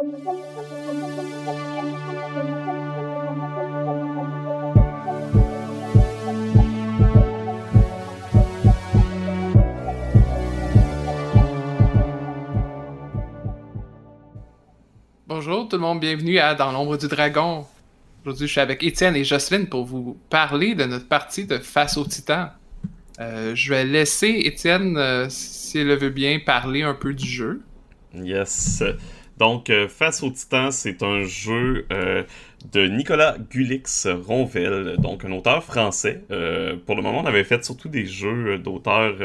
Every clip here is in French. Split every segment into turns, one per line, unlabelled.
Bonjour tout le monde, bienvenue à Dans l'ombre du dragon. Aujourd'hui, je suis avec Étienne et Jocelyne pour vous parler de notre partie de Face au Titan. Euh, je vais laisser Étienne, euh, s'il le veut bien, parler un peu du jeu.
Yes. Donc, euh, Face au Titan, c'est un jeu de Nicolas Gulix Ronvel, donc un auteur français. pour le moment, on avait fait surtout des jeux d'auteurs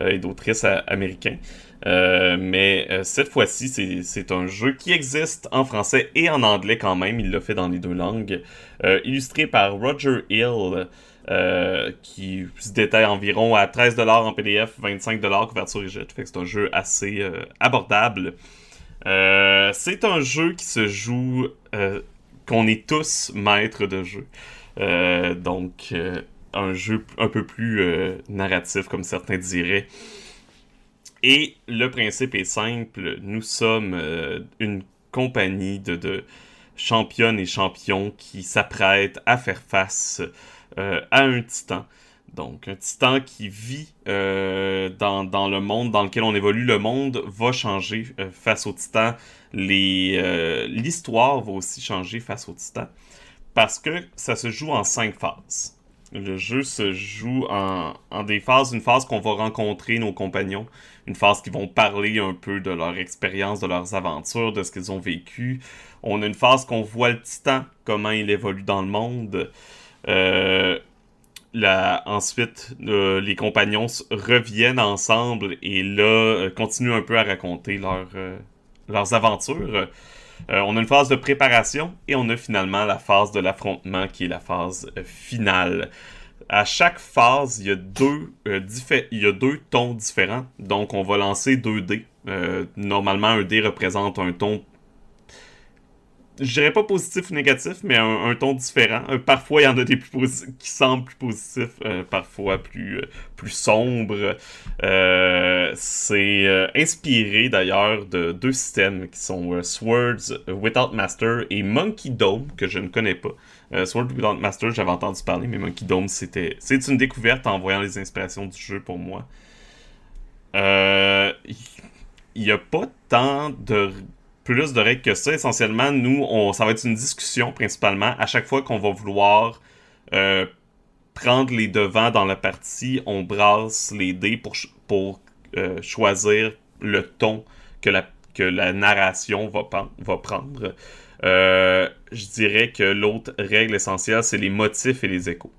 et d'autrices américains. Euh, mais euh, cette fois-ci, c'est un jeu qui existe en français et en anglais quand même. Il l'a fait dans les deux langues. Euh, illustré par Roger Hill, qui se détaille environ à 13$ en PDF, 25$ couverture rigide. Fait que c'est un jeu assez abordable. C'est un jeu qui se joue, qu'on est tous maîtres de jeu. donc, un jeu un peu plus narratif, comme certains diraient. Et le principe est simple. Nous sommes euh, une compagnie de, de, championnes et champions qui s'apprêtent à faire face euh, à un titan. Donc, un titan qui vit euh, dans, le monde dans lequel on évolue. Le monde va changer face au titan. L'histoire va aussi changer face au titan. Parce que ça se joue en cinq phases. Le jeu se joue en, des phases. Une phase qu'on va rencontrer nos compagnons une phase qui vont parler un peu de leur expérience, de leurs aventures, de ce qu'ils ont vécu. On a une phase qu'on voit le titan, comment il évolue dans le monde. Euh, ensuite, euh, les compagnons reviennent ensemble et là, euh, continuent un peu à raconter leurs aventures. on a une phase de préparation et on a finalement la phase de l'affrontement qui est la phase finale à chaque phase, il y a deux, euh, il y a deux tons différents. Donc, on va lancer deux dés. Euh, normalement, un dé représente un ton je dirais pas positif ou négatif, mais un, ton différent. Euh, parfois, il y en a des plus qui semblent plus positifs, parfois plus, plus sombres. c'est inspiré d'ailleurs de deux systèmes qui sont Swords Without Master et Monkey Dome, que je ne connais pas. Euh, Sword Without Master, j'avais entendu parler, mais Monkey Dome, c'était. C'est une découverte en voyant les inspirations du jeu pour moi. Euh, il n'y a pas tant de plus de règles que ça. Essentiellement, nous, on, ça va être une discussion principalement. À chaque fois qu'on va vouloir euh, prendre les devants dans la partie, on brasse les dés pour, pour choisir le ton que la, narration va, prendre. Euh, je dirais que l'autre règle essentielle, c'est les motifs et les échos.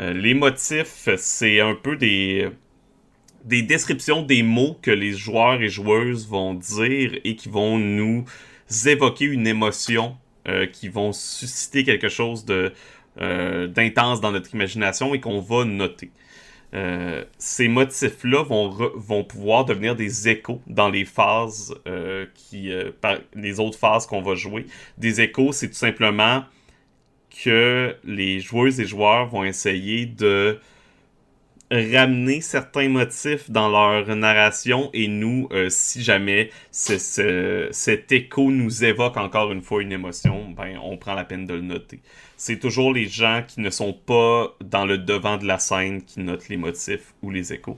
Euh, les motifs, c'est un peu des, des descriptions des mots que les joueurs et joueuses vont dire et qui vont nous évoquer une émotion, euh, qui vont susciter quelque chose de d'intense dans notre imagination et qu'on va noter. Euh, ces motifs-là vont, vont pouvoir devenir des échos dans les phases euh, qui, euh, les autres phases qu'on va jouer. Des échos, c'est tout simplement que les joueuses et joueurs vont essayer de ramener certains motifs dans leur narration et nous, si jamais cet écho nous évoque encore une fois une émotion, ben on prend la peine de le noter c'est toujours les gens qui ne sont pas dans le devant de la scène qui notent les motifs ou les échos.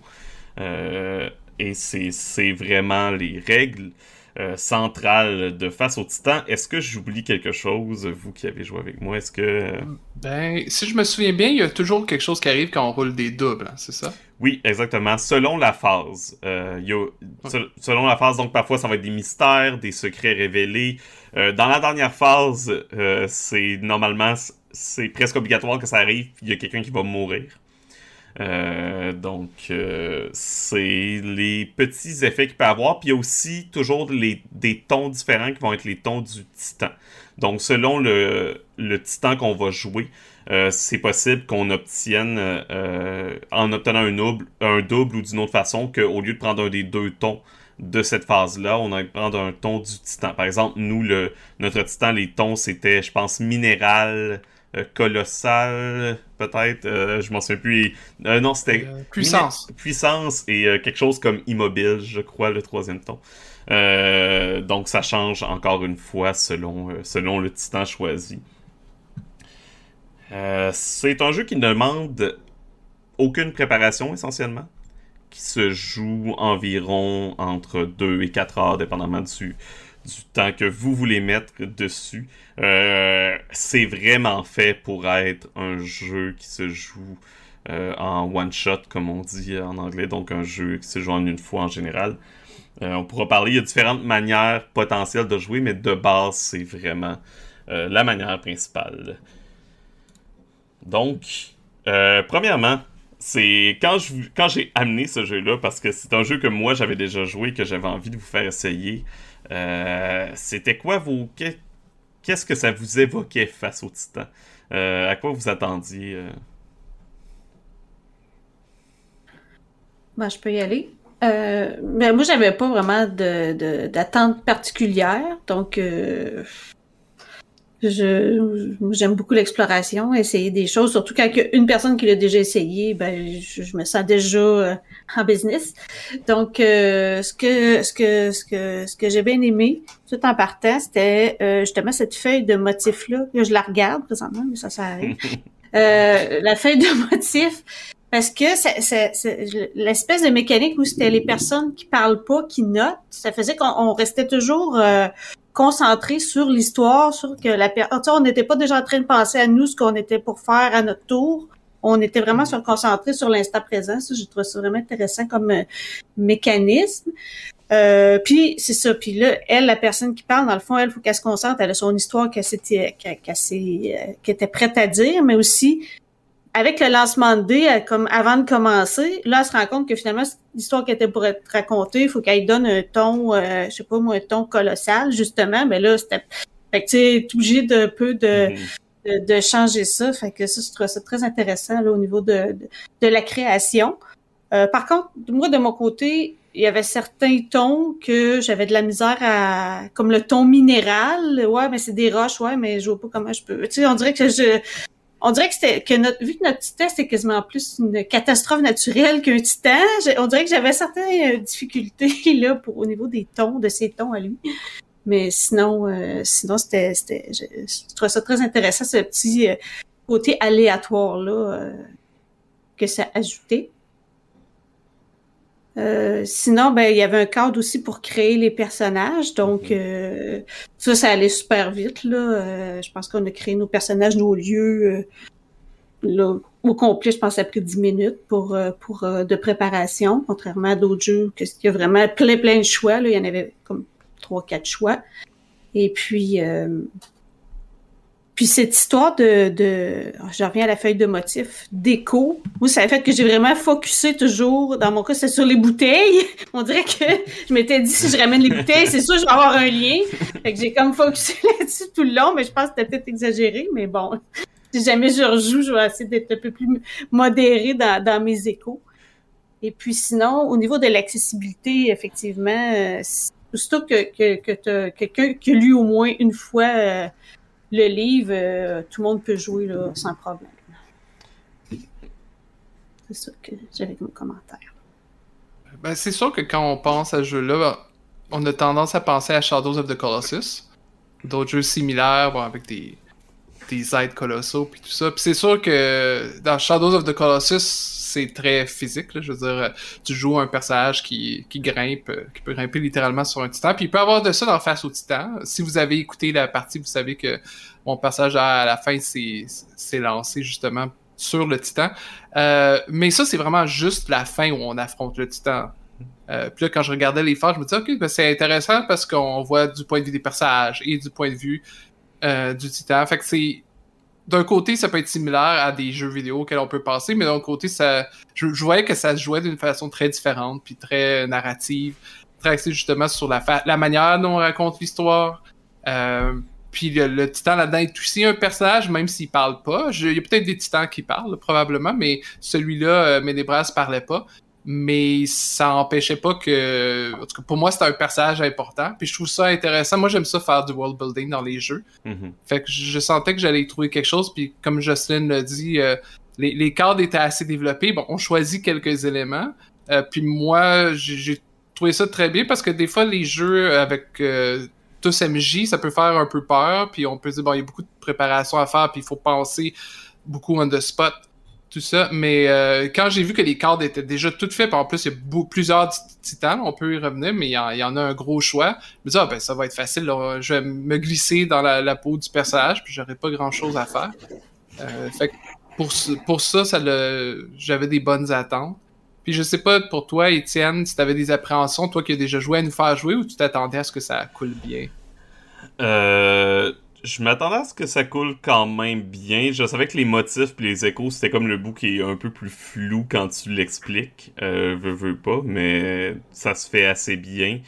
Euh, et c'est vraiment les règles euh, centrales de Face au Titan. Est-ce que j'oublie quelque chose, vous qui avez joué avec moi? Est-ce que...
Ben, si je me souviens bien, il y a toujours quelque chose qui arrive quand on roule des doubles, hein, c'est ça?
Oui, exactement. Selon la phase. Euh, selon la phase, donc parfois ça va être des mystères, des secrets révélés. Euh, dans la dernière phase, euh, c'est normalement, c'est presque obligatoire que ça arrive, il y a quelqu'un qui va mourir. Donc, c'est les petits effets qu'il peut avoir. Puis il y a aussi toujours les, des tons différents qui vont être les tons du titan. Donc, selon le, le titan qu'on va jouer, euh, c'est possible qu'on obtienne, euh, en obtenant un double, un double ou d'une autre façon, qu'au lieu de prendre un des deux tons de cette phase-là, on va prendre un ton du titan. Par exemple, nous, le, notre titan, les tons, c'était, je pense, minéral, euh, colossal, peut-être, je m'en souviens plus. non, c'était...
puissance.
Puissance et quelque chose comme immobile, je crois, le troisième ton. donc ça change encore une fois selon, selon le titan choisi. c'est un jeu qui ne demande aucune préparation essentiellement, qui se joue environ entre 2 et 4 heures, dépendamment du, du temps que vous voulez mettre dessus. Euh, c'est vraiment fait pour être un jeu qui se joue euh, en one shot, comme on dit en anglais, donc un jeu qui se joue en une fois en général. Euh, on pourra parler, il y a différentes manières potentielles de jouer, mais de base, c'est vraiment la manière principale. Donc, premièrement, c'est quand quand j'ai amené ce jeu-là, parce que c'est un jeu que moi j'avais déjà joué, que j'avais envie de vous faire essayer. Euh, c'était quoi vos. Qu'est-ce que ça vous évoquait face au Titan? Euh, À quoi vous attendiez euh?
ben, je peux y aller. ben, moi, j'avais pas vraiment d'attente particulière. Donc, je j'aime beaucoup l'exploration, essayer des choses, surtout quand il y a une personne qui l'a déjà essayé, ben je, me sens déjà euh, en business. Donc euh, ce que ce que ce que ce que j'ai bien aimé tout en partant, c'était euh, justement cette feuille de motifs là. Je la regarde présentement, mais ça ça la feuille de motifs parce que c'est l'espèce de mécanique où c'était les personnes qui parlent pas, qui notent, ça faisait qu'on restait toujours concentré sur l'histoire, sur que la personne, on n'était pas déjà en train de penser à nous ce qu'on était pour faire à notre tour. On était vraiment sur concentré sur l'instant présent. Ça, je trouve ça vraiment intéressant comme euh, mécanisme. Euh, puis c'est ça. Puis là, elle, la personne qui parle, dans le fond, elle, faut qu'elle se concentre. Elle a son histoire qu'elle, qu'elle, euh, qu'elle était prête à dire, mais aussi avec le lancement de dés, comme avant de commencer, là, elle se rend compte que finalement, l'histoire qui était pour être racontée, il faut qu'elle donne un ton, euh, je sais pas moi, un ton colossal, justement. Mais là, c'était. Fait que tu es obligé d'un peu de, mm-hmm. de, changer ça. Fait que ça, je trouve ça très intéressant là, au niveau de, de, la création. Euh, par contre, moi, de mon côté, il y avait certains tons que j'avais de la misère à comme le ton minéral ouais mais c'est des roches ouais mais je vois pas comment je peux tu sais on dirait que je on dirait que c'était que notre vu que notre titan c'est quasiment plus une catastrophe naturelle qu'un titan, on dirait que j'avais certaines euh, difficultés là pour au niveau des tons de ces tons à lui. Mais sinon, euh, sinon c'était, c'était, je, trouvais ça très intéressant ce petit euh, côté aléatoire là que ça ajoutait. Euh, sinon, ben il y avait un cadre aussi pour créer les personnages, donc mhm. euh, ça, ça allait super vite là. Euh, je pense qu'on a créé nos personnages, nos lieux là, au complet. Je pense ça a pris 10 minutes pour pour de préparation, contrairement à d'autres jeux que il y a vraiment plein plein de choix. Là, il y en avait comme trois quatre choix. Et puis puis cette histoire de, de oh, je reviens à la feuille de motif, d'écho, moi, ça a fait que j'ai vraiment focusé toujours, dans mon cas, c'est sur les bouteilles. On dirait que je m'étais dit, si je ramène les bouteilles, c'est sûr, je vais avoir un lien. Fait que j'ai comme focusé là-dessus tout le long, mais je pense que c'était peut-être exagéré, mais bon. Si jamais je rejoue, je vais essayer d'être un peu plus modéré dans, dans mes échos. Et puis sinon, au niveau de l'accessibilité, effectivement, euh, surtout que, que, que quelqu'un qui a lu au moins une fois euh, le livre, euh, tout le monde peut jouer là, sans problème. C'est ça que j'avais comme commentaire.
Ben, c'est sûr que quand on pense à ce jeu-là, on a tendance à penser à Shadows of the Colossus. D'autres jeux similaires, avec des, des aides colossaux puis tout ça. Puis c'est sûr que dans Shadows of the Colossus, c'est très physique. Je veux dire, tu joues un personnage qui, grimpe, qui peut grimper littéralement sur un titan. Puis il peut avoir de ça dans Face au Titan. Si vous avez écouté la partie, vous savez que mon passage à la fin s'est lancé justement sur le titan. Euh, mais ça, c'est vraiment juste la fin où on affronte le titan. Euh, puis là, quand je regardais les phases, je me disais, OK, ben, c'est intéressant parce qu'on voit du point de vue des personnages et du point de vue euh, du titan. Fait que c'est. D'un côté, ça peut être similaire à des jeux vidéo auxquels on peut passer, mais d'un côté, ça, je, voyais que ça se jouait d'une façon très différente, puis très narrative, très axée justement sur la, la manière dont on raconte l'histoire. Euh, puis le, titan là-dedans est aussi un personnage, même s'il parle pas. il y a peut-être des titans qui parlent, probablement, mais celui-là, euh, ne parlait pas mais ça empêchait pas que. En tout cas, pour moi, c'était un personnage important. Puis je trouve ça intéressant. Moi, j'aime ça faire du world building dans les jeux. Mm-hmm. Fait que je sentais que j'allais trouver quelque chose. Puis comme Jocelyn l'a dit, euh, les, les cadres étaient assez développés. Bon, on choisit quelques éléments. Euh, puis moi, j'ai trouvais ça très bien parce que des fois, les jeux avec euh, tous MJ, ça peut faire un peu peur, puis on peut dire, bon, il y a beaucoup de préparation à faire, puis il faut penser beaucoup on the spot, tout ça. Mais euh, quand j'ai vu que les cartes étaient déjà toutes faites, en plus, il y a plusieurs titans, on peut y revenir, mais il y, en, a un gros choix. Je me dis, ah, ben, ça va être facile, je vais me glisser dans la, peau du personnage, puis j'aurai pas grand chose à faire. Euh, fait que pour, pour ça, j'avais des bonnes attentes. Puis je sais pas pour toi, Étienne, si tu avais des appréhensions, toi qui as déjà joué à nous faire jouer, ou tu t'attendais à ce que ça coule bien?
Euh, je m'attendais à ce que ça coule quand même bien. Je savais que les motifs et les échos, c'était comme le bout qui est un peu plus flou quand tu l'expliques. Euh, veux, veux pas, mais ça se fait assez bien.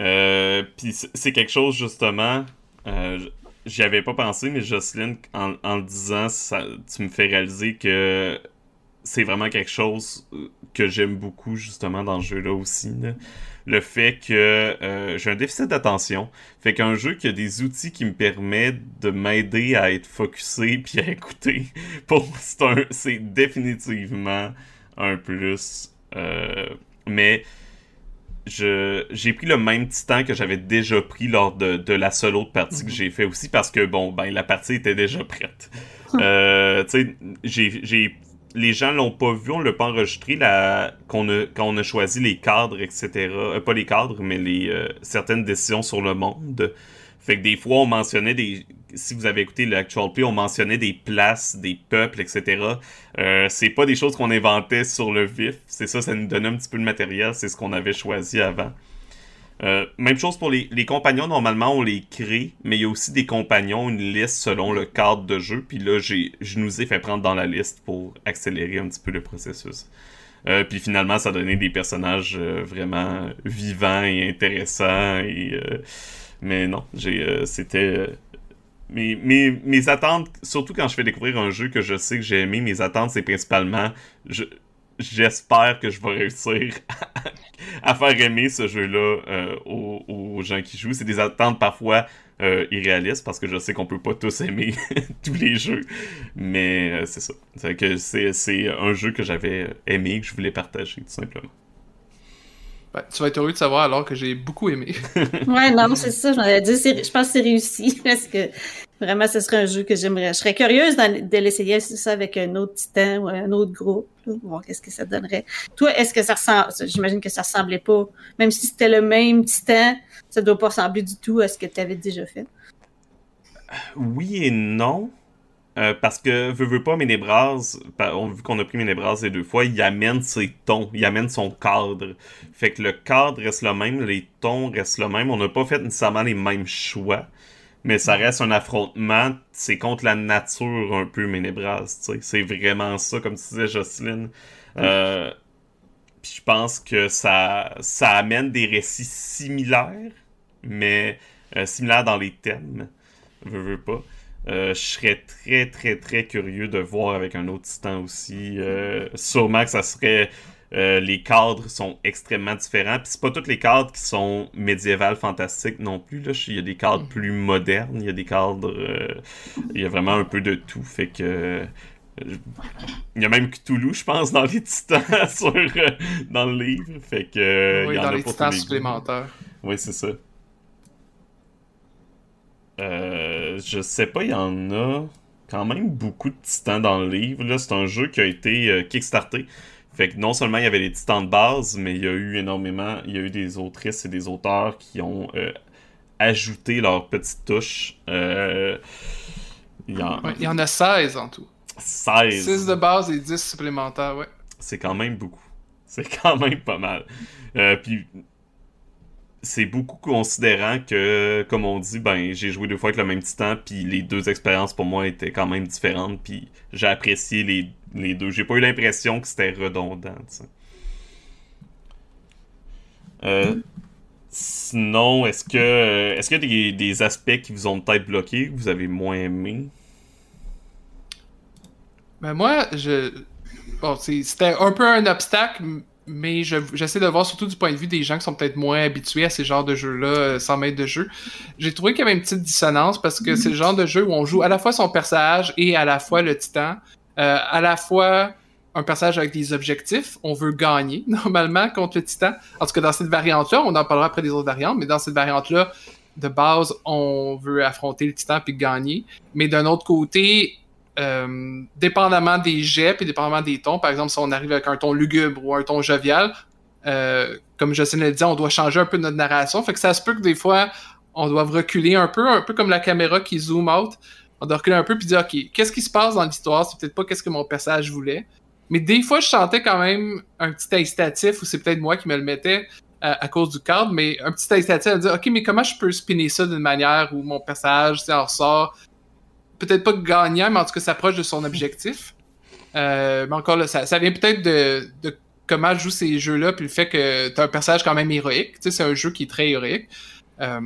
Euh, puis c'est quelque chose, justement, euh, j'y avais pas pensé, mais Jocelyne, en, en le disant, ça, tu me fais réaliser que c'est vraiment quelque chose euh, que j'aime beaucoup justement dans ce jeu-là aussi. Le fait que euh, j'ai un déficit d'attention. Fait qu'un jeu qui a des outils qui me permettent de m'aider à être focusé puis à écouter, c'est définitivement un plus. Euh, mais j'ai pris le même titan que j'avais déjà pris lors de, de, la seule autre partie que mhm. j'ai fait aussi parce que bon ben la partie était déjà prête. euh, tu sais, j'ai les gens l'ont pas vu, on l'a pas enregistré quand on a choisi les cadres, etc. Euh, pas les cadres, mais les euh, certaines décisions sur le monde. Fait que des fois, on mentionnait des. Si vous avez écouté l'actual play, on mentionnait des places, des peuples, etc. Euh, c'est pas des choses qu'on inventait sur le vif. C'est ça, ça nous donnait un petit peu de matériel. C'est ce qu'on avait choisi avant. Euh, même chose pour les, compagnons, normalement on les crée, mais il y a aussi des compagnons, une liste selon le cadre de jeu, puis là je nous ai fait prendre dans la liste pour accélérer un petit peu le processus. Euh, puis finalement ça donnait des personnages euh, vraiment vivants et intéressants, et, mais non, c'était... Mes, mes, mes, attentes, surtout quand je fais découvrir un jeu que je sais que j'ai aimé, mes attentes c'est principalement... Je, j'espère que je vais réussir à faire aimer ce jeu-là euh, aux, gens qui jouent. C'est des attentes parfois euh, irréalistes parce que je sais qu'on peut pas tous aimer tous les jeux. Mais euh, c'est ça. C'est c'est un jeu que j'avais aimé que je voulais partager tout simplement.
Ben, tu vas être heureux de savoir alors que j'ai beaucoup aimé.
ouais, non, c'est ça, j'en ai dit. Je pense que c'est réussi parce que vraiment, ce serait un jeu que j'aimerais. Je serais curieuse de l'essayer ça avec un autre titan ou un autre groupe. Voir qu'est-ce que ça donnerait. Toi, est-ce que ça ressemble, j'imagine que ça ressemblait pas, même si c'était le même titan, ça doit pas ressembler du tout à ce que tu avais déjà fait.
Oui et non. Euh, parce que, veux, veux pas, Ménébras, vu qu'on a pris Ménébras les deux fois, il amène ses tons, il amène son cadre. Fait que le cadre reste le même, les tons restent le même. On n'a pas fait nécessairement les mêmes choix, mais ça reste un affrontement. C'est contre la nature un peu, Ménébras. C'est vraiment ça, comme tu disais, Jocelyne. Euh, puis je pense que ça, ça amène des récits similaires, mais euh, similaires dans les thèmes. Veux, veux pas. Euh, je serais très, très, très curieux de voir avec un autre titan aussi. Euh, sûrement que ça serait. Euh, les cadres sont extrêmement différents. Puis c'est pas tous les cadres qui sont médiévales fantastiques non plus. Là. Il y a des cadres mm. plus modernes, il y a des cadres. il y a vraiment un peu de tout. Fait que. Il y a même Cthulhu, je pense, dans les titans sur, dans le livre. Fait que.
Oui, dans les titans supplémentaires.
Oui, c'est ça. Euh, je sais pas, il y en a quand même beaucoup de titans dans le livre. C'est un jeu qui a été euh, kickstarté. Fait que non seulement il y avait les titans de base, mais il y a eu énormément, il y a eu des autrices et des auteurs qui ont euh, ajouté leur petite touche.
il, y en... il y en a 16 en tout.
16.
6 de base et 10 supplémentaires, ouais.
C'est quand même beaucoup. C'est quand même pas mal. puis c'est beaucoup considérant que, comme on dit, ben j'ai joué deux fois avec le même titan, puis les deux expériences pour moi étaient quand même différentes, puis j'ai apprécié les, les deux. J'ai pas eu l'impression que c'était redondant. Euh, sinon, est-ce que est-ce qu'il y a des, des, aspects qui vous ont peut-être bloqué, que vous avez moins aimé?
Ben moi, je. Bon, c'était un peu un obstacle, mais j'essaie de voir surtout du point de vue des gens qui sont peut-être moins habitués à ces genres de jeux-là, sans euh, mètres de jeu. J'ai trouvé qu'il y avait une petite dissonance parce que c'est le genre de jeu où on joue à la fois son personnage et à la fois le titan. Euh, à la fois, un personnage avec des objectifs. On veut gagner, normalement, contre le titan. En tout cas, dans cette variante-là, on en parlera après des autres variantes, mais dans cette variante-là, de base, on veut affronter le titan puis gagner. Mais d'un autre côté, euh, dépendamment des jets et dépendamment des tons, par exemple, si on arrive avec un ton lugubre ou un ton jovial, euh, comme Jocelyne le dit, on doit changer un peu notre narration. Fait que ça se peut que des fois, on doit reculer un peu, un peu comme la caméra qui zoom out. On doit reculer un peu puis dire, OK, qu'est-ce qui se passe dans l'histoire? C'est peut-être pas qu'est-ce que mon personnage voulait. Mais des fois, je sentais quand même un petit incitatif, ou c'est peut-être moi qui me le mettais à, cause du cadre, mais un petit incitatif à dire, OK, mais comment je peux spinner ça d'une manière où mon personnage en ressort, peut-être pas gagnant, mais en tout cas s'approche de son objectif. Euh, mais encore là, ça, vient peut-être de, comment je joue ces jeux-là, puis le fait que tu as un personnage quand même héroïque. Tu sais, c'est un jeu qui est très héroïque. Euh,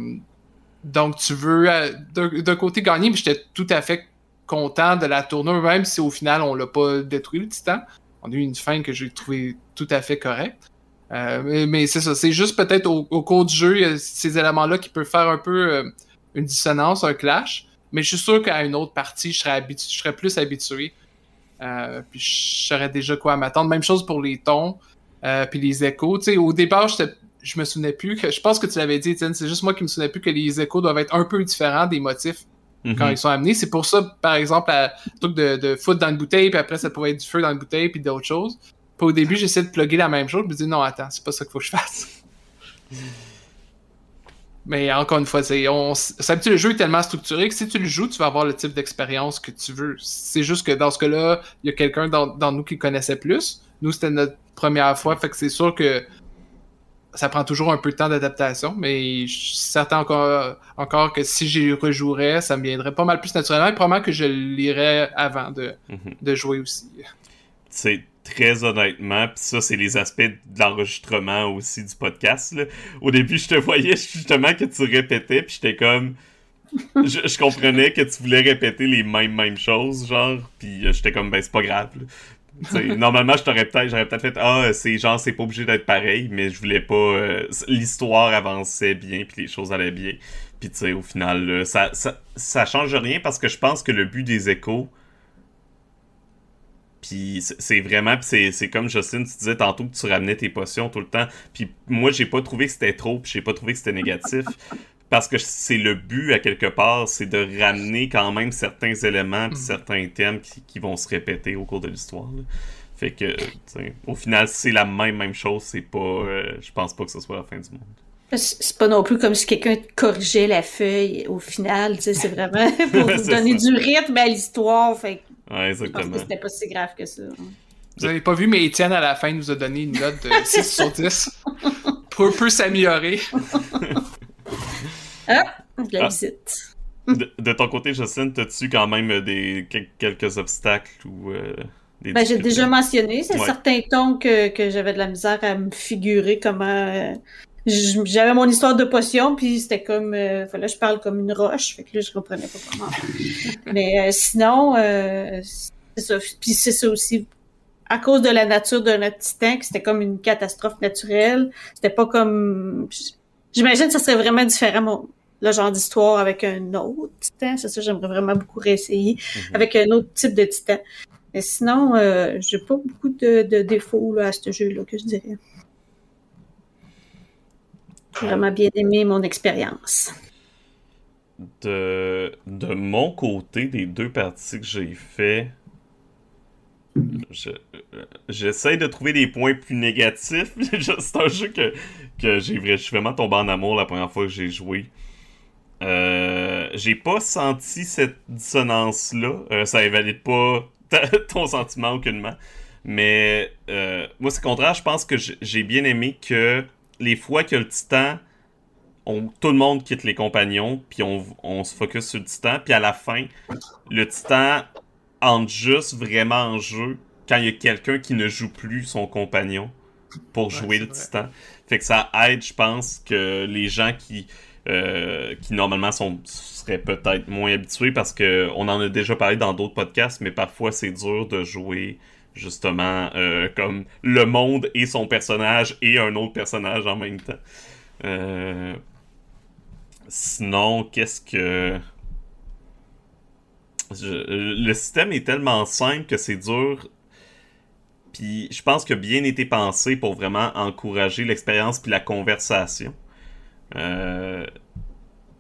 donc, tu veux euh, d'un côté gagner, mais j'étais tout à fait content de la tournure, même si au final, on l'a pas détruit le titan. On a eu une fin que j'ai trouvé tout à fait correcte. Mais, c'est ça, c'est juste peut-être au, cours du jeu, ces éléments-là qui peuvent faire un peu une dissonance, un clash. Mais je suis sûr qu'à une autre partie, je serais, je serais plus habitué. puis je saurais déjà quoi m'attendre. Même chose pour les tons, puis les échos. sais au départ, je me souvenais plus que. Je pense que tu l'avais dit, Étienne, c'est juste moi qui me souvenais plus que les échos doivent être un peu différents des motifs quand mhm. ils sont amenés. C'est pour ça, par exemple, à truc de, de foot dans une bouteille, puis après ça pourrait être du feu dans une bouteille, puis d'autres choses. Puis au début, j'essaie de plugger la même chose, je me dis non, attends, c'est pas ça qu'il faut que je fasse. Mais encore une fois, c'est on le jeu est tellement structuré que si tu le joues, tu vas avoir le type d'expérience que tu veux. C'est juste que dans ce cas-là, il y a quelqu'un dans, dans, nous qui connaissait plus. Nous, c'était notre première fois, fait que c'est sûr que ça prend toujours un peu de temps d'adaptation, mais je suis certain encore, encore que si j'y rejouerais, ça me viendrait pas mal plus naturellement et probablement que je lirais avant de, mhm. de jouer aussi.
C'est très honnêtement, puis ça, c'est les aspects de l'enregistrement aussi du podcast. Au début, je te voyais justement que tu répétais, puis j'étais comme. Je, comprenais que tu voulais répéter les mêmes mêmes choses, genre, puis euh, j'étais comme, ben c'est pas grave normalement, je t'aurais peut-être, j'aurais peut-être fait ah, c'est genre c'est pas obligé d'être pareil, mais je voulais pas. Euh, l'histoire avançait bien, puis les choses allaient bien. Puis tu sais, au final, ça, ça, ça change rien parce que je pense que le but des échos. Puis c'est vraiment, c'est comme Justine, tu disais tantôt que tu ramenais tes potions tout le temps. Puis moi, j'ai pas trouvé que c'était trop, puis j'ai pas trouvé que c'était négatif parce que c'est le but à quelque part, c'est de ramener quand même certains éléments, mm. certains thèmes qui, vont se répéter au cours de l'histoire. Fait que, au final, c'est la même même chose, c'est pas, euh, je pense pas que ce soit la fin du monde.
C'est pas non plus comme si quelqu'un corrigeait la feuille au final, c'est vraiment pour vous donner du rythme à l'histoire. Fait
ouais, exactement.
Je pense que c'était pas si grave que ça.
Vous avez pas vu, mais Étienne à la fin nous a donné une note de 6 sur 10 pour peu s'améliorer.
Ah, de la ah. visite.
De, ton côté, Jocelyne, as-tu quand même des, quelques obstacles ou euh,
des ben, J'ai déjà mentionné, c'est certains tons que, que j'avais de la misère à me figurer comment. Euh, j'avais mon histoire de potion, puis c'était comme. Euh, fallait que je parle comme une roche, fait que là, je comprenais pas comment. Mais sinon, c'est ça. Puis c'est ça aussi. À cause de la nature de notre titan, que c'était comme une catastrophe naturelle. C'était pas comme. J'imagine que ça serait vraiment différent, le genre d'histoire avec un autre titan. C'est ça, j'aimerais vraiment beaucoup réessayer mhm. avec un autre type de titan. Mais sinon, euh, j'ai pas beaucoup de, défauts là, à ce jeu-là, que je dirais. J'ai vraiment bien aimé mon expérience.
De, de mon côté, des deux parties que j'ai fait, j'essaie de trouver des points plus négatifs. c'est un jeu que, que j'ai vraiment tombé en amour la première fois que j'ai joué. Euh, j'ai pas senti cette dissonance-là. Euh, ça invalide pas ton sentiment aucunement. Mais euh, moi, c'est contraire. Je pense que j'ai bien aimé que les fois que le titan, on, tout le monde quitte les compagnons, puis on, on se focus sur le titan. Puis à la fin, le titan entre juste vraiment en jeu quand il y a quelqu'un qui ne joue plus son compagnon pour jouer le titan. Fait que ça aide, je pense, que les gens qui, euh, qui normalement sont, seraient peut-être moins habitués parce que on en a déjà parlé dans d'autres podcasts, mais parfois c'est dur de jouer justement euh, comme le monde et son personnage et un autre personnage en même temps. Euh, sinon, qu'est-ce que le système est tellement simple que c'est dur. Puis je pense que bien été pensé pour vraiment encourager l'expérience puis la conversation. Euh,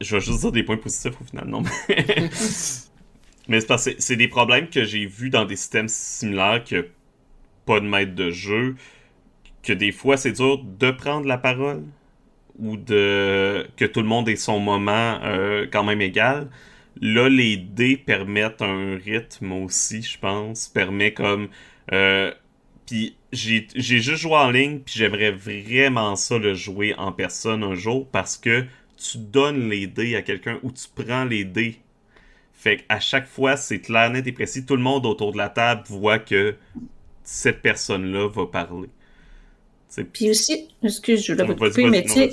je vais juste dire des points positifs au final, non? Mais, c'est c'est des problèmes que j'ai vus dans des systèmes similaires que pas de maître de jeu, que des fois c'est dur de prendre la parole ou de que tout le monde ait son moment euh, quand même égal. Là, les dés permettent un rythme aussi, je pense. Permet comme. Euh, puis j'ai juste joué en ligne, puis j'aimerais vraiment ça le jouer en personne un jour parce que tu donnes les dés à quelqu'un ou tu prends les dés. Fait qu'à chaque fois, c'est clair, net et précis. Tout le monde autour de la table voit que cette personne-là va parler.
Puis aussi, excuse, je voulais couper, mais tu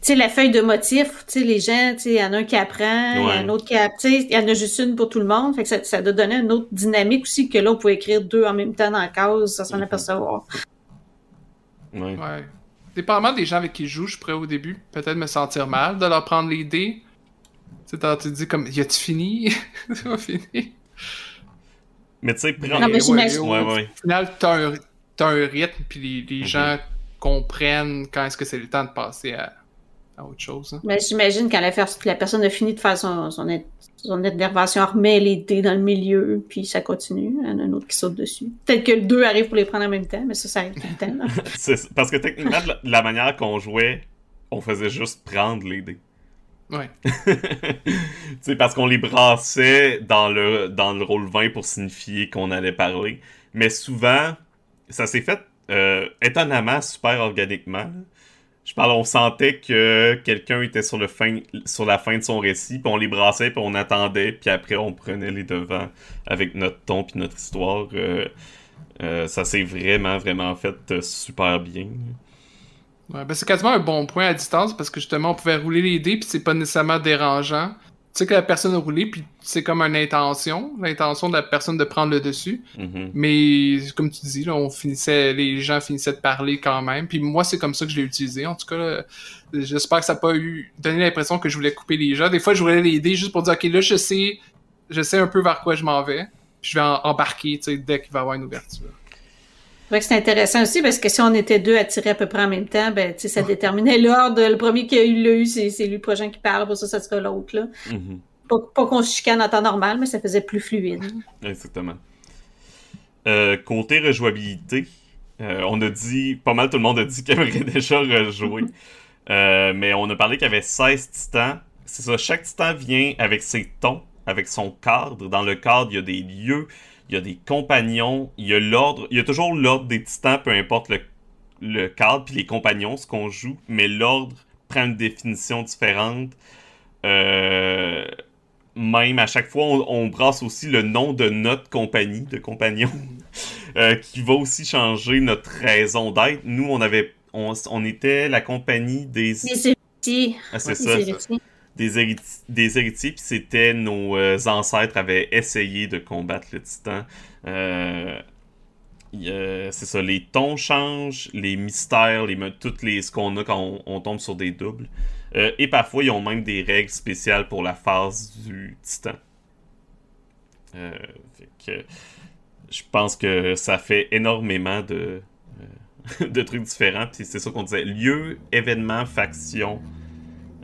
sais, la feuille de motif, tu sais, les gens, tu sais, il y en a un qui apprend, il y en a un autre qui apprend, tu sais, il y en a juste une pour tout le monde. Fait que ça, ça doit donner une autre dynamique aussi que là, on peut écrire deux en même temps dans la case, sans s'en apercevoir.
Ouais. ouais. Dépendamment des gens avec qui je joue, je pourrais au début peut-être me sentir mal de leur prendre les dés. Tu sais, tu te dis comme, y a-tu fini? tu fini?
Mais tu sais,
prendre... Non, mais
ouais, ouais, Au final, t'as un, as un rythme, puis les, les gens comprennent quand est-ce que c'est le temps de passer à, à autre chose. Hein.
Mais j'imagine quand la, la, personne a fini de faire son, son, son intervention, remet les dés dans le milieu, puis ça continue. Il y en a un autre qui saute dessus. Peut-être que le deux arrive pour les prendre en même temps, mais ça, ça arrive tout le temps.
parce que techniquement, la manière qu'on jouait, on faisait juste prendre les dés.
Ouais.
parce qu'on les brassait dans le, dans le rôle 20 pour signifier qu'on allait parler. Mais souvent, ça s'est fait euh, étonnamment super organiquement. Je parle, on sentait que quelqu'un était sur la fin de son récit, puis on les brassait, puis on attendait, puis après on prenait les devants avec notre ton puis notre histoire. Euh, euh, ça s'est vraiment, vraiment fait super bien.
Ouais, ben c'est quasiment un bon point à distance parce que justement on pouvait rouler les dés puis c'est pas nécessairement dérangeant. Tu sais que la personne a roulé puis c'est comme une intention, l'intention de la personne de prendre le dessus.
Mm-hmm.
Mais comme tu dis, là, on finissait, les gens finissaient de parler quand même. Puis moi c'est comme ça que je l'ai utilisé. En tout cas, j'espère que ça n'a pas eu donné l'impression que je voulais couper les gens. Des fois je roulais les dés juste pour dire ok là je sais, je sais un peu vers quoi je m'en vais. Puis je vais embarquer tu sais dès qu'il va y avoir une ouverture.
C'est c'est intéressant aussi parce que si on était deux à tirer à peu près en même temps, ben, ça déterminait l'ordre. Le premier qui a eu le c'est lui le prochain qui parle, pour ça, ça sera l'autre. là.
Mm-hmm.
Pas, qu'on se chicane en temps normal, mais ça faisait plus fluide.
Exactement. Euh, côté rejouabilité, euh, on a dit, pas mal tout le monde a dit qu'il aimerait déjà rejouer. Euh, mais on a parlé qu'il y avait 16 titans. C'est ça, chaque titan vient avec ses tons, avec son cadre. Dans le cadre, il y a des lieux, il y a des compagnons, il y a l'ordre, il y a toujours l'ordre des titans, peu importe le, le cadre, puis les compagnons, ce qu'on joue, mais l'ordre prend une définition différente. Euh, même à chaque fois, on, brasse aussi le nom de notre compagnie, de compagnon, euh, qui va aussi changer notre raison d'être. Nous, on avait, on, était la compagnie des.
Des héritiers.
Ah, c'est ça des, héritiers, puis c'était nos euh, ancêtres avaient essayé de combattre le titan. Euh, c'est ça, les tons changent, les mystères, les toutes les ce qu'on a quand on, tombe sur des doubles. Euh, et parfois, ils ont même des règles spéciales pour la phase du titan. je pense que ça fait énormément de, de trucs différents. Puis c'est ça qu'on disait. Lieu, événement, faction.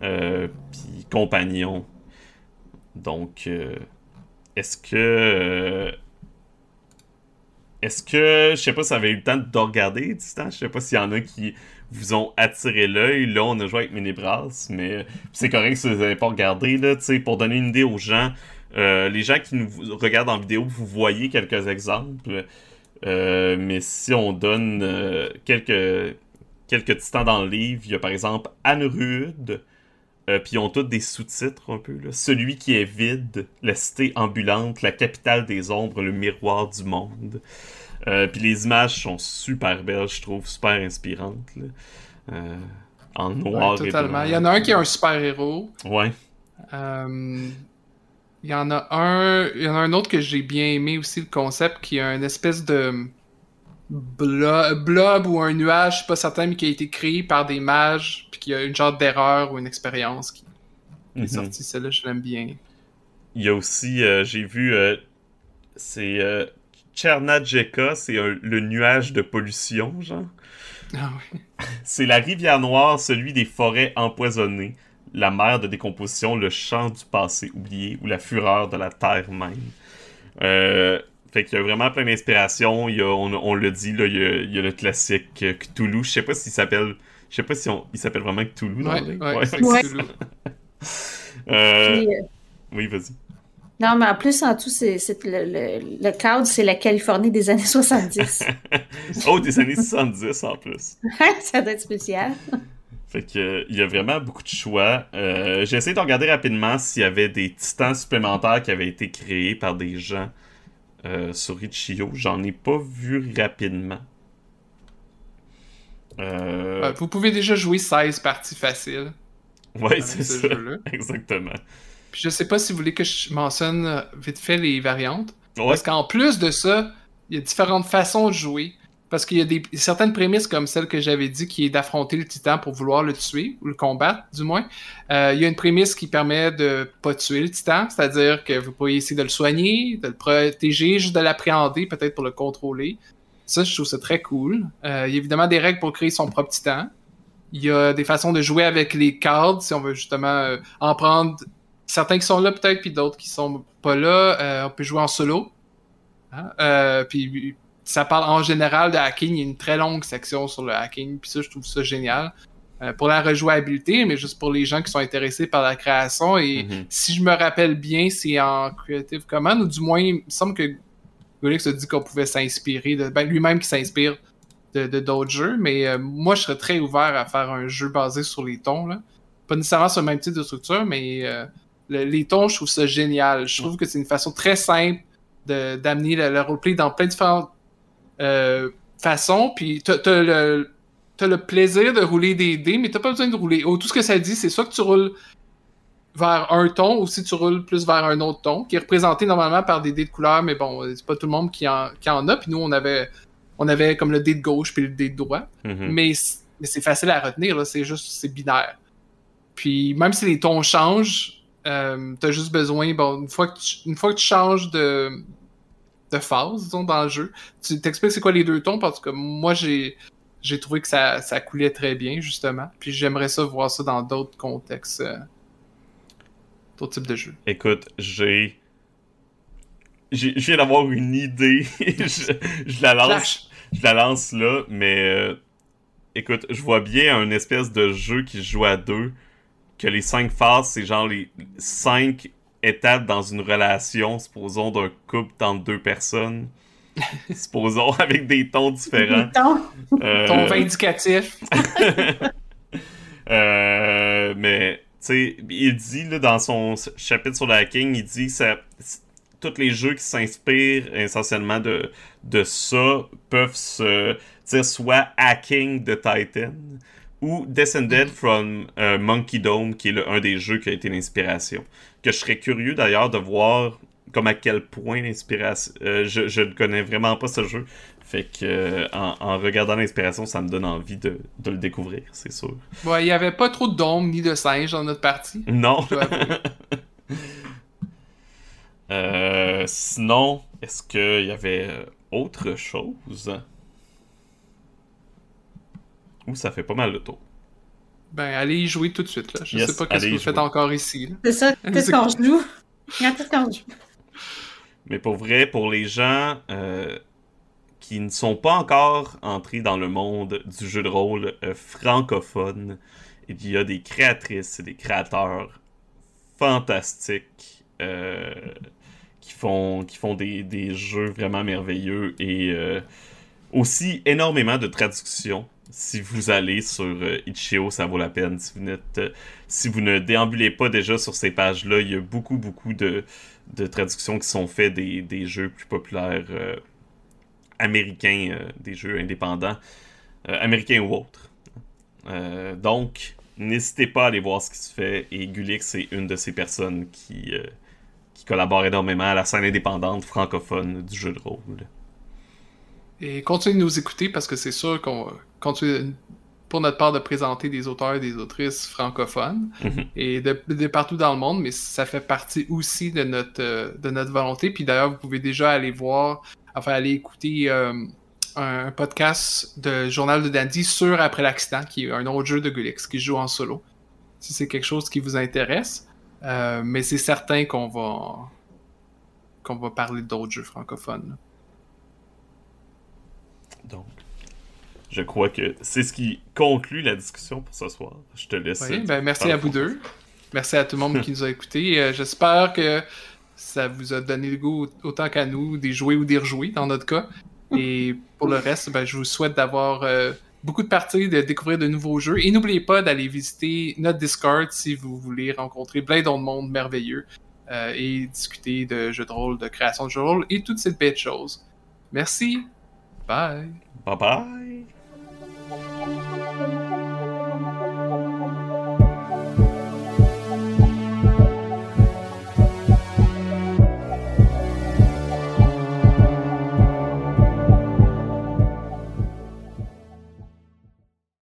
Puis compagnon. Donc, euh, est-ce que. Euh, est-ce que. Je sais pas si vous avez eu le temps de regarder Distant. Je sais pas s'il y en a qui vous ont attiré l'œil. Là, on a joué avec Minibras, mais c'est correct si vous n'avez pas regardé. Là, pour donner une idée aux gens, euh, les gens qui nous regardent en vidéo, vous voyez quelques exemples. mais si on donne quelques, quelques titans dans le livre, il y a par exemple Anne Rude, euh, puis ils ont tous des sous-titres un peu. Là. Celui qui est vide, la cité ambulante, la capitale des ombres, le miroir du monde. Euh, puis les images sont super belles, je trouve, super inspirantes. Euh, en noir
et blanc. Il y en a un qui est un super-héros.
Ouais.
Il y en a un, il y en a un autre que j'ai bien aimé aussi le concept, qui a une espèce de blob, ou un nuage, je suis pas certain, mais qui a été créé par des mages, puis qui a une genre d'erreur ou une expérience qui, est mhm. sortie. Celle-là, je l'aime bien.
Il y a aussi, euh, j'ai vu, euh, c'est euh, Chernadjeka, c'est le nuage de pollution, genre.
Ah oui.
C'est la rivière noire, celui des forêts empoisonnées, la mer de décomposition, le champ du passé oublié ou la fureur de la terre même. Euh, fait qu'il y a vraiment plein d'inspiration. Il y a, on, on le dit, là, il, y a, il y a le classique euh, Cthulhu. Je sais pas s'il s'appelle. Je sais pas si on, il s'appelle vraiment Cthulhu. dans
Ouais,
le-
ouais,
ouais.
c'est
Ouais.
Cthulhu.
Euh,
Puis, euh,
oui, vas-y.
non, mais en plus, en tout, c'est c'est le, le, le cadre, c'est la Californie des années 70.
Oh, des années 70 en plus.
ça doit être spécial.
Fait que il y a vraiment beaucoup de choix. Euh, J'ai essayé de regarder rapidement s'il y avait des titans supplémentaires qui avaient été créés par des gens euh, sur Itch.io. J'en ai pas vu rapidement. Euh,
Euh, vous pouvez déjà jouer 16 parties faciles
ouais, c'est
ce
ça. Exactement.
Puis je sais pas si vous voulez que je mentionne euh, vite fait les variantes.
Ouais,
Parce qu'en plus de ça, il y a différentes façons de jouer. Parce qu'il y a des, certaines prémices comme celle que j'avais dit qui est d'affronter le titan pour vouloir le tuer, ou le combattre du moins. Euh, il y a une prémisse qui permet de pas tuer le titan, c'est-à-dire que vous pourriez essayer de le soigner, de le protéger, juste de l'appréhender, peut-être pour le contrôler. Ça, je trouve ça très cool. Euh, il y a évidemment des règles pour créer son propre titan. Il y a des façons de jouer avec les cards, si on veut justement euh, en prendre certains qui sont là peut-être, puis d'autres qui sont pas là. On peut jouer en solo. Hein? Puis ça parle en général de hacking. Il y a une très longue section sur le hacking. Puis ça, je trouve ça génial. Euh, pour la rejouabilité, mais juste pour les gens qui sont intéressés par la création. Et
Mhm.
si je me rappelle bien, c'est en Creative Commons, ou du moins, il me semble que Golix a dit qu'on pouvait s'inspirer, de, ben, lui-même qui s'inspire de d'autres jeux. Mais euh, moi, je serais très ouvert à faire un jeu basé sur les tons. Là. Pas nécessairement sur le même type de structure, mais euh, le- les tons, je trouve ça génial. Je trouve que c'est une façon très simple d'amener le, le roleplay dans plein de différentes euh, façons. Puis t'as le, le plaisir de rouler des dés, mais t'as pas besoin de rouler. Oh, tout ce que ça dit, c'est soit que tu roules vers un ton ou si tu roules plus vers un autre ton, qui est représenté normalement par des dés de couleur, mais bon, c'est pas tout le monde qui en, qui en a. Puis nous, on avait, on avait comme le dé de gauche puis le dé de droite.
Mhm.
Mais, mais c'est facile à retenir, c'est juste, c'est binaire. Puis même si les tons changent, euh, t'as juste besoin, bon, une fois que tu, une fois que tu changes de, de phase, disons, dans le jeu, tu t'expliques c'est quoi les deux tons, parce que moi, j'ai, j'ai trouvé que ça, ça coulait très bien, justement. Puis j'aimerais ça voir ça dans d'autres contextes, euh, d'autres types de jeux.
Écoute, j'ai. j'ai- Je viens d'avoir une idée. je, je la lance. Je la lance là, mais. euh, écoute, je vois bien un espèce de jeu qui se joue à deux. Que les cinq phases, c'est genre les cinq étapes dans une relation, supposons d'un couple entre deux personnes. supposons avec des tons différents.
Donc,
Euh,
Ton vindicatif.
Euh, mais, tu sais, il dit là, dans son chapitre sur le hacking, il dit que ça, tous les jeux qui s'inspirent essentiellement de, de ça peuvent se dire soit Hacking de Titan ou Descended from euh, Monkey Dome, qui est le- un des jeux qui a été l'inspiration. Que je serais curieux d'ailleurs de voir comme à quel point l'inspiration. euh, je, je ne connais vraiment pas ce jeu. Fait que euh, en, en regardant l'inspiration, ça me donne envie de, de le découvrir, c'est sûr.
Ouais, il y avait pas trop de dômes ni de singes dans notre partie.
Non. sinon, est-ce qu'il y avait autre chose? Ou ça fait pas mal le tour.
Ben, allez y jouer tout de suite, là. Je
Yes,
sais pas qu'est-ce que vous faites encore ici, là.
c'est ça. Qu'est-ce qu'on joue? Quand est-ce qu'on joue?
Mais pour vrai, pour les gens euh, qui ne sont pas encore entrés dans le monde du jeu de rôle euh, francophone, il y a des créatrices et des créateurs fantastiques euh, qui font, qui font des, des jeux vraiment merveilleux et euh, aussi énormément de traductions. Si vous allez sur euh, Itch.io, ça vaut la peine. Si vous, euh, si vous ne déambulez pas déjà sur ces pages-là, il y a beaucoup, beaucoup de, de traductions qui sont faites des, des jeux plus populaires euh, américains, euh, des jeux indépendants, euh, américains ou autres. Donc, n'hésitez pas à aller voir ce qui se fait. Et Gulix est une de ces personnes qui, qui collabore énormément à la scène indépendante francophone du jeu de rôle.
Et continuez de nous écouter parce que c'est sûr qu'on pour notre part de présenter des auteurs et des autrices francophones
Mhm.
et de, de partout dans le monde, mais ça fait partie aussi de notre, euh, de notre volonté. Puis d'ailleurs, vous pouvez déjà aller voir enfin, aller écouter euh, un podcast de Journal de Dandy sur Après l'accident, qui est un autre jeu de Gulix qui joue en solo. Si c'est quelque chose qui vous intéresse. Euh, mais c'est certain qu'on va qu'on va parler d'autres jeux francophones.
Donc, je crois que c'est ce qui conclut la discussion pour ce soir. Je te laisse.
Oui, ben, merci à vous deux. Merci à tout le monde qui nous a écoutés. Euh, j'espère que ça vous a donné le goût autant qu'à nous des jouer ou des rejouer dans notre cas. Et pour le reste, ben, je vous souhaite d'avoir euh, beaucoup de parties, de découvrir de nouveaux jeux. Et n'oubliez pas d'aller visiter notre Discord si vous voulez rencontrer plein d'autres mondes merveilleux euh, et discuter de jeux de rôle, de création de jeux de rôle et toutes ces belles choses. Merci. Bye.
Bye bye.